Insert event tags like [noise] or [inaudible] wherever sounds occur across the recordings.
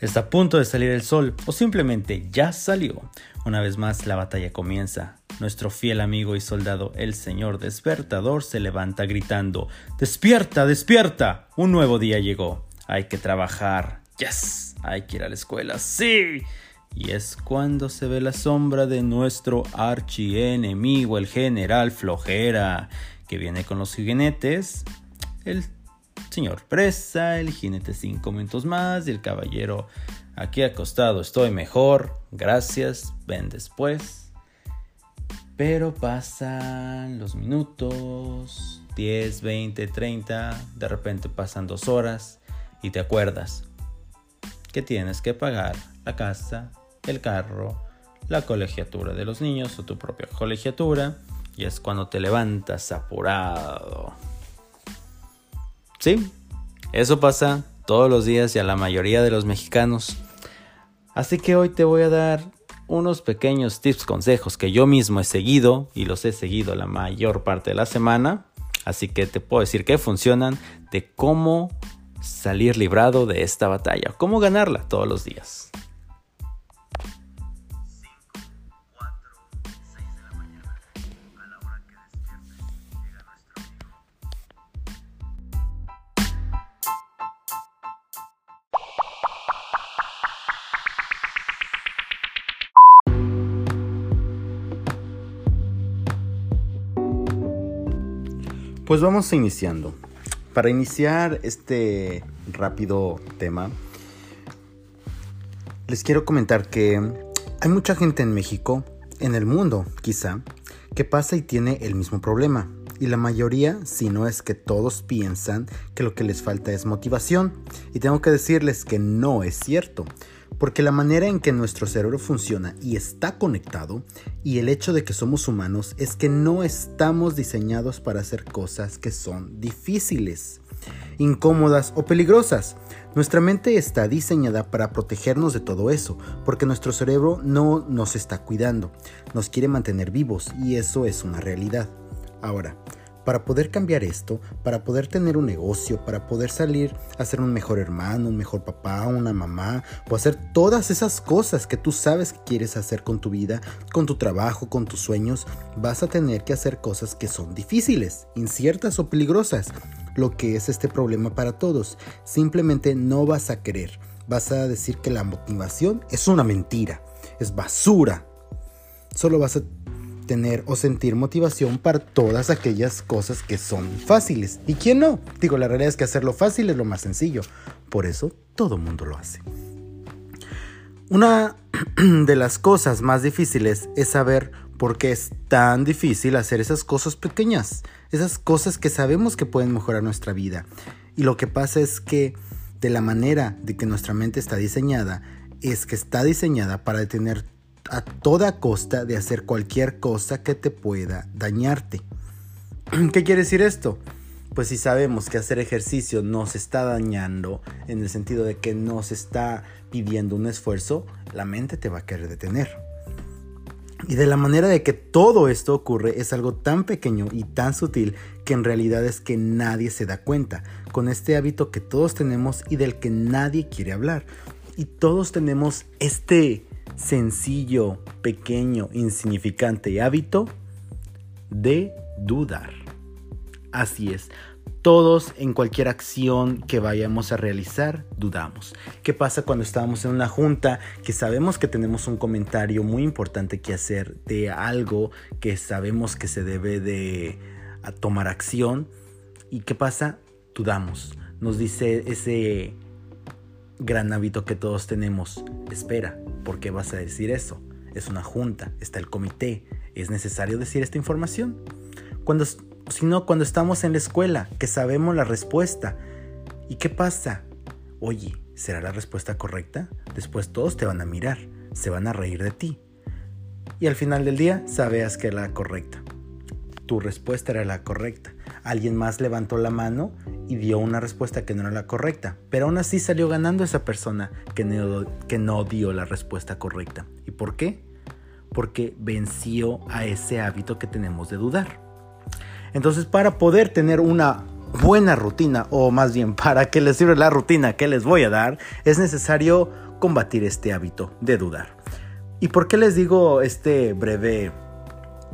Está a punto de salir el sol o simplemente ya salió. Una vez más la batalla comienza. Nuestro fiel amigo y soldado, el señor despertador, se levanta gritando, ¡Despierta, despierta! Un nuevo día llegó. Hay que trabajar. ¡Yes! Hay que ir a la escuela. ¡Sí! Y es cuando se ve la sombra de nuestro archienemigo, el general Flojera, que viene con los jinetes, el señor presa, el jinete cinco minutos más y el caballero aquí acostado estoy mejor, gracias, ven después. Pero pasan los minutos, 10, 20, 30, de repente pasan dos horas y te acuerdas que tienes que pagar la casa, el carro, la colegiatura de los niños o tu propia colegiatura y es cuando te levantas apurado. Sí, eso pasa todos los días y a la mayoría de los mexicanos. Así que hoy te voy a dar unos pequeños tips, consejos que yo mismo he seguido y los he seguido la mayor parte de la semana. Así que te puedo decir que funcionan de cómo salir librado de esta batalla, cómo ganarla todos los días. Pues vamos iniciando. Para iniciar este rápido tema, les quiero comentar que hay mucha gente en México, en el mundo quizá, que pasa y tiene el mismo problema. Y la mayoría, si no es que todos piensan que lo que les falta es motivación. Y tengo que decirles que no es cierto. Porque la manera en que nuestro cerebro funciona y está conectado, y el hecho de que somos humanos, es que no estamos diseñados para hacer cosas que son difíciles, incómodas o peligrosas. Nuestra mente está diseñada para protegernos de todo eso, porque nuestro cerebro no nos está cuidando, nos quiere mantener vivos y eso es una realidad. Ahora, para poder cambiar esto, para poder tener un negocio, para poder salir a ser un mejor hermano, un mejor papá, una mamá, o hacer todas esas cosas que tú sabes que quieres hacer con tu vida, con tu trabajo, con tus sueños, vas a tener que hacer cosas que son difíciles, inciertas o peligrosas. Lo que es este problema para todos. Simplemente no vas a querer. Vas a decir que la motivación es una mentira, es basura. Solo vas a tener o sentir motivación para todas aquellas cosas que son fáciles. ¿Y quién no? Digo, la realidad es que hacerlo fácil es lo más sencillo. Por eso todo mundo lo hace. Una [clears throat] de las cosas más difíciles es saber por qué es tan difícil hacer esas cosas pequeñas, esas cosas que sabemos que pueden mejorar nuestra vida. Y lo que pasa es que de la manera de que nuestra mente está diseñada, es que está diseñada para detener a toda costa de hacer cualquier cosa que te pueda dañarte. [clears throat] ¿Qué quiere decir esto? Pues si sabemos que hacer ejercicio nos está dañando en el sentido de que nos está pidiendo un esfuerzo, la mente te va a querer detener. Y de la manera de que todo esto ocurre es algo tan pequeño y tan sutil que en realidad es que nadie se da cuenta, con este hábito que todos tenemos y del que nadie quiere hablar. Y todos tenemos este sencillo, pequeño, insignificante hábito de dudar. Así es, todos en cualquier acción que vayamos a realizar dudamos. ¿Qué pasa cuando estamos en una junta que sabemos que tenemos un comentario muy importante que hacer de algo que sabemos que se debe de tomar acción? ¿Y qué pasa? Dudamos. Nos dice ese gran hábito que todos tenemos. Espera, ¿por qué vas a decir eso? Es una junta, está el comité, ¿es necesario decir esta información? Cuando, si no, cuando estamos en la escuela, que sabemos la respuesta. ¿Y qué pasa? Oye, ¿será la respuesta correcta? Después todos te van a mirar, se van a reír de ti. Y al final del día sabías que era la correcta. Tu respuesta era la correcta. Alguien más levantó la mano y dio una respuesta que no era la correcta. Pero aún así salió ganando esa persona que no, que no dio la respuesta correcta. ¿Y por qué? Porque venció a ese hábito que tenemos de dudar. Entonces para poder tener una buena rutina, o más bien para que les sirva la rutina que les voy a dar, es necesario combatir este hábito de dudar. ¿Y por qué les digo este breve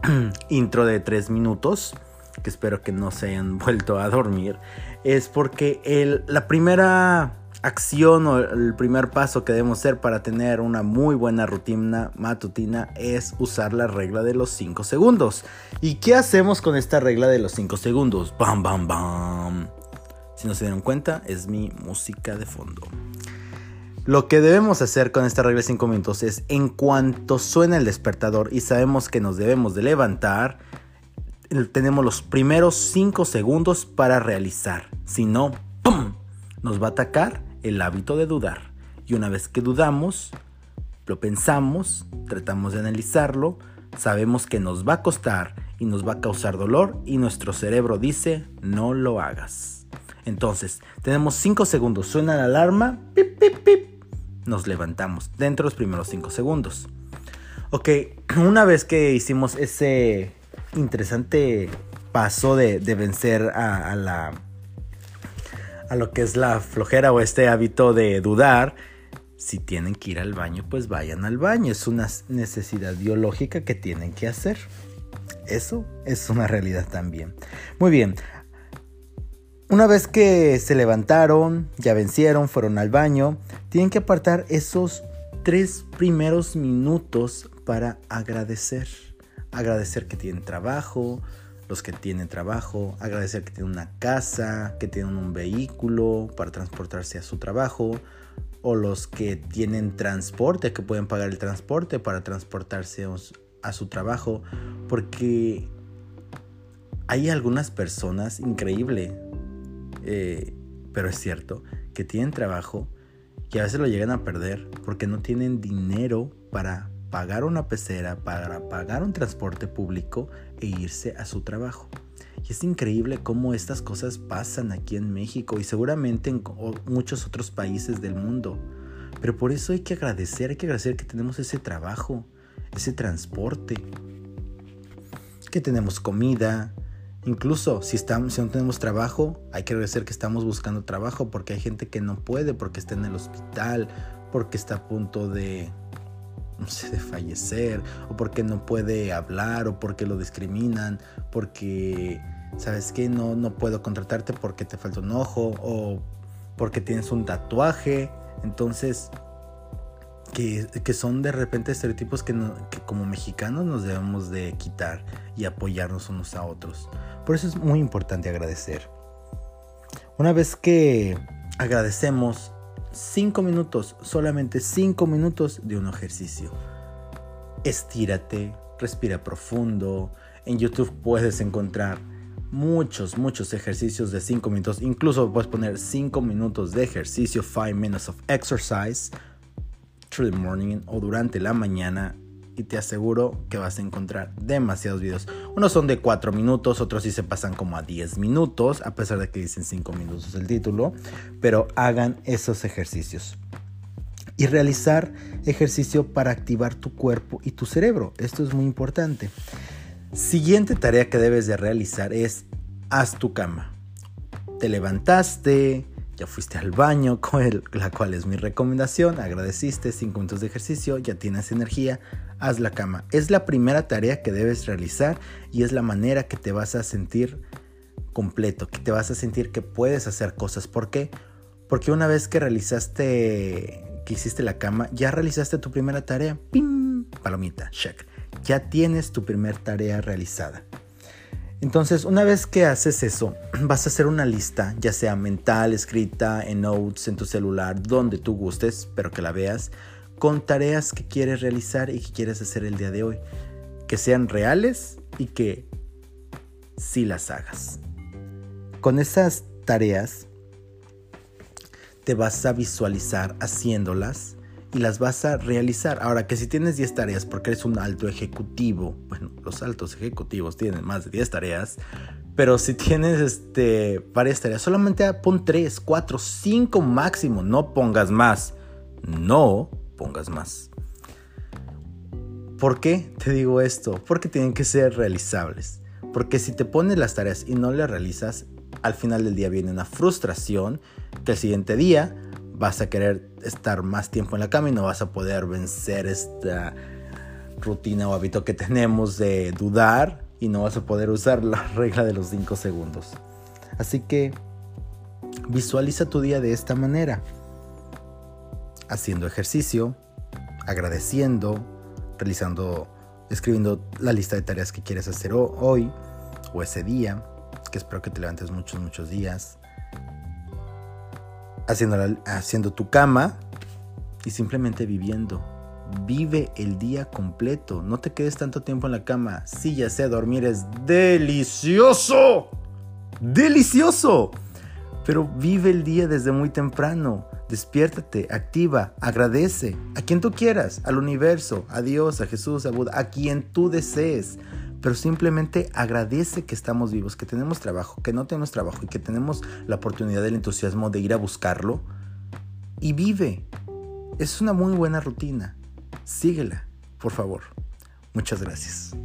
[clears throat] intro de tres minutos? Que espero que no se hayan [laughs] vuelto a dormir. Es porque el, la primera acción o el primer paso que debemos hacer para tener una muy buena rutina matutina es usar la regla de los 5 segundos. ¿Y qué hacemos con esta regla de los 5 segundos? Bam, bam, bam. Si no se dieron cuenta, es mi música de fondo. Lo que debemos hacer con esta regla de 5 minutos es en cuanto suena el despertador y sabemos que nos debemos de levantar, tenemos los primeros 5 segundos para realizar. Si no, ¡pum! Nos va a atacar el hábito de dudar. Y una vez que dudamos, lo pensamos, tratamos de analizarlo, sabemos que nos va a costar y nos va a causar dolor y nuestro cerebro dice no lo hagas. Entonces, tenemos 5 segundos, suena la alarma, pip, pip, pip, nos levantamos dentro de los primeros 5 segundos. Ok, [clears throat] una vez que hicimos ese interesante paso de, vencer a, la a lo que es la flojera o este hábito de dudar, si tienen que ir al baño, pues vayan al baño. Es una necesidad biológica que tienen que hacer. Eso es una realidad también. Muy bien, una vez que se levantaron, ya vencieron, fueron al baño, tienen que apartar esos tres primeros minutos para agradecer. Agradecer que tienen trabajo, los que tienen trabajo, agradecer que tienen una casa, que tienen un vehículo para transportarse a su trabajo, o los que tienen transporte, que pueden pagar el transporte para transportarse a su trabajo, porque hay algunas personas, increíble, eh, pero es cierto, que tienen trabajo y a veces lo llegan a perder porque no tienen dinero para pagar una pecera, para pagar un transporte público e irse a su trabajo. Y es increíble cómo estas cosas pasan aquí en México y seguramente en muchos otros países del mundo. Pero por eso hay que agradecer, hay que agradecer que tenemos ese trabajo, ese transporte, que tenemos comida, Incluso si, estamos, si no tenemos trabajo, hay que agradecer que estamos buscando trabajo porque hay gente que no puede, porque está en el hospital, porque está a punto de, de fallecer, o porque no puede hablar, o porque lo discriminan, porque, ¿sabes qué? No, no puedo contratarte porque te falta un ojo, o porque tienes un tatuaje. Entonces, que, son de repente estereotipos que, que, como mexicanos nos debemos de quitar y apoyarnos unos a otros. Por eso es muy importante agradecer. Una vez que agradecemos 5 minutos, solamente 5 minutos de un ejercicio. Estírate, respira profundo. En YouTube puedes encontrar muchos, muchos ejercicios de 5 minutos. Incluso puedes poner 5 minutos de ejercicio, 5 minutes of exercise through the morning o durante la mañana y te aseguro que vas a encontrar demasiados videos. Unos son de 4 minutos, otros sí se pasan como a 10 minutos, a pesar de que dicen 5 minutos el título, pero hagan esos ejercicios. Y realizar ejercicio para activar tu cuerpo y tu cerebro. Esto es muy importante. Siguiente tarea que debes de realizar es haz tu cama. Te levantaste, ya fuiste al baño, [laughs] la cual es mi recomendación, agradeciste 5 minutos de ejercicio, ya tienes energía, haz la cama. Es la primera tarea que debes realizar y es la manera que te vas a sentir completo, que te vas a sentir que puedes hacer cosas. ¿Por qué? Porque una vez que realizaste, que hiciste la cama, ya realizaste tu primera tarea. ¡Pim! Palomita, check. Ya tienes tu primera tarea realizada. Entonces, una vez que haces eso, [clears throat] vas a hacer una lista, ya sea mental, escrita, en notes, en tu celular, donde tú gustes, pero que la veas, con tareas que quieres realizar y que quieres hacer el día de hoy. Que sean reales y que sí las hagas. Con esas tareas te vas a visualizar haciéndolas y las vas a realizar. Ahora que si tienes 10 tareas porque eres un alto ejecutivo, bueno, los altos ejecutivos tienen más de 10 tareas, pero si tienes este, varias tareas, solamente pon 3, 4, 5 máximo, no pongas más. No pongas más. ¿Por qué te digo esto? Porque tienen que ser realizables. Porque si te pones las tareas y no las realizas, al final del día viene una frustración que el siguiente día vas a querer estar más tiempo en la cama y no vas a poder vencer esta rutina o hábito que tenemos de dudar y no vas a poder usar la [laughs] regla de los 5 segundos. Así que visualiza tu día de esta manera. Haciendo ejercicio, agradeciendo, realizando, escribiendo la lista de tareas que quieres hacer hoy o ese día, que espero que te levantes muchos, muchos días. Haciendo, haciendo tu cama y simplemente viviendo Vive el día completo. No te quedes tanto tiempo en la cama. Sí, ya sé, dormir es delicioso. Delicioso. Pero vive el día desde muy temprano. Despiértate, activa, agradece a quien tú quieras, al universo, a Dios, a Jesús, a Buda, a quien tú desees. Pero simplemente agradece que estamos vivos, que tenemos trabajo, que no tenemos trabajo y que tenemos la oportunidad del entusiasmo de ir a buscarlo. Y vive. Es una muy buena rutina síguela, por favor. Muchas gracias.